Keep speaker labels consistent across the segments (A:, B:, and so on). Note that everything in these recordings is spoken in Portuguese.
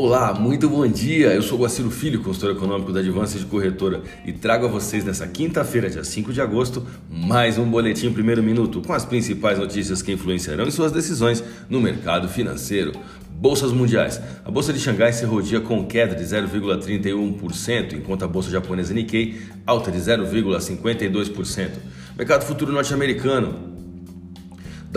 A: Olá, muito bom dia! Eu sou Guaciro Filho, consultor econômico da Advance de Corretora e trago a vocês nessa quinta-feira, dia 5 de agosto, mais um boletim primeiro minuto com as principais notícias que influenciarão em suas decisões no mercado financeiro. Bolsas mundiais. A bolsa de Xangai encerrou o dia com queda de 0,31%, enquanto a bolsa japonesa Nikkei alta de 0,52%. Mercado futuro norte-americano.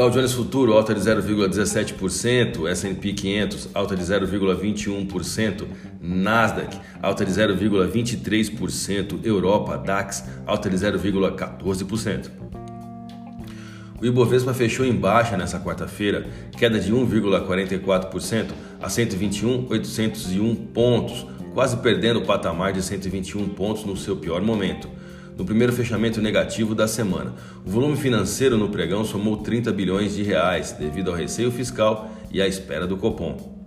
A: Dow Jones Futuro alta de 0,17%, S&P 500 alta de 0,21%, Nasdaq alta de 0,23%, Europa DAX alta de 0,14%. O Ibovespa fechou em baixa nessa quarta-feira, queda de 1,44% a 121.801 pontos, quase perdendo o patamar de 121 pontos no seu pior momento no primeiro fechamento negativo da semana. O volume financeiro no pregão somou 30 bilhões de reais, devido ao receio fiscal e à espera do Copom.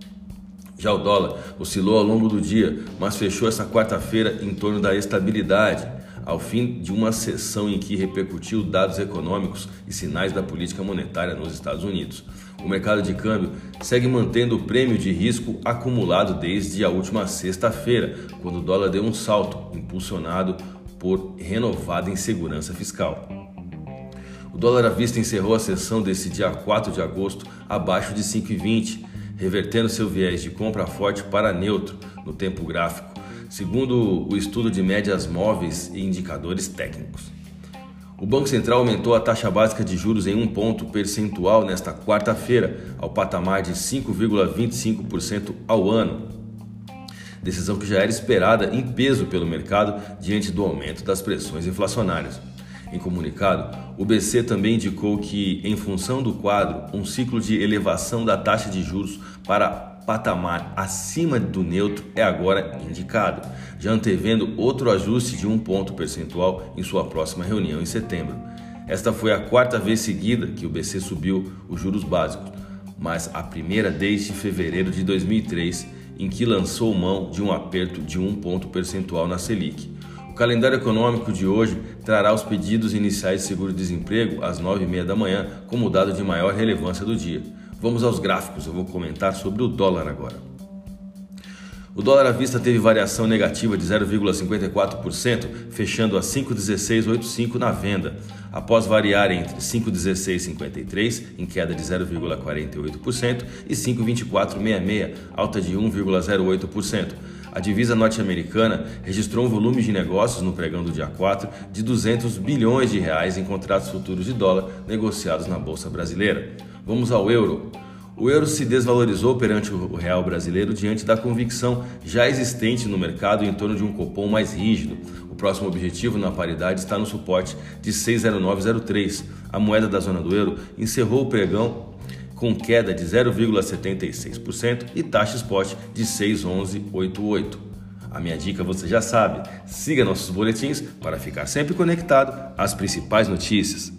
A: Já o dólar oscilou ao longo do dia, mas fechou essa quarta-feira em torno da estabilidade, ao fim de uma sessão em que repercutiu dados econômicos e sinais da política monetária nos Estados Unidos. O mercado de câmbio segue mantendo o prêmio de risco acumulado desde a última sexta-feira, quando o dólar deu um salto, impulsionado por renovada insegurança fiscal. O dólar à vista encerrou a sessão desse dia 4 de agosto abaixo de 5,20, revertendo seu viés de compra forte para neutro no tempo gráfico, segundo o estudo de médias móveis e indicadores técnicos. O Banco Central aumentou a taxa básica de juros em um ponto percentual nesta quarta-feira, ao patamar de 5,25% ao ano, decisão que já era esperada em peso pelo mercado diante do aumento das pressões inflacionárias. Em comunicado, o BC também indicou que, em função do quadro, um ciclo de elevação da taxa de juros para patamar acima do neutro é agora indicado, já antevendo outro ajuste de um ponto percentual em sua próxima reunião em setembro. Esta foi a quarta vez seguida que o BC subiu os juros básicos, mas a primeira desde fevereiro de 2003 em que lançou mão de um aperto de um ponto percentual na Selic. O calendário econômico de hoje trará os pedidos iniciais de seguro-desemprego às 9h30 da manhã como dado de maior relevância do dia. Vamos aos gráficos, eu vou comentar sobre o dólar agora. O dólar à vista teve variação negativa de 0,54%, fechando a 5,1685 na venda, após variar entre 5,1653, em queda de 0,48%, e 5,2466, alta de 1,08%. A divisa norte-americana registrou um volume de negócios no pregão do dia 4 de 200 bilhões de reais em contratos futuros de dólar negociados na bolsa brasileira. Vamos ao euro. O euro se desvalorizou perante o real brasileiro diante da convicção já existente no mercado em torno de um cupom mais rígido. O próximo objetivo na paridade está no suporte de 60903. A moeda da zona do euro encerrou o pregão com queda de 0,76% e taxa spot de 61188. A minha dica você já sabe, siga nossos boletins para ficar sempre conectado às principais notícias.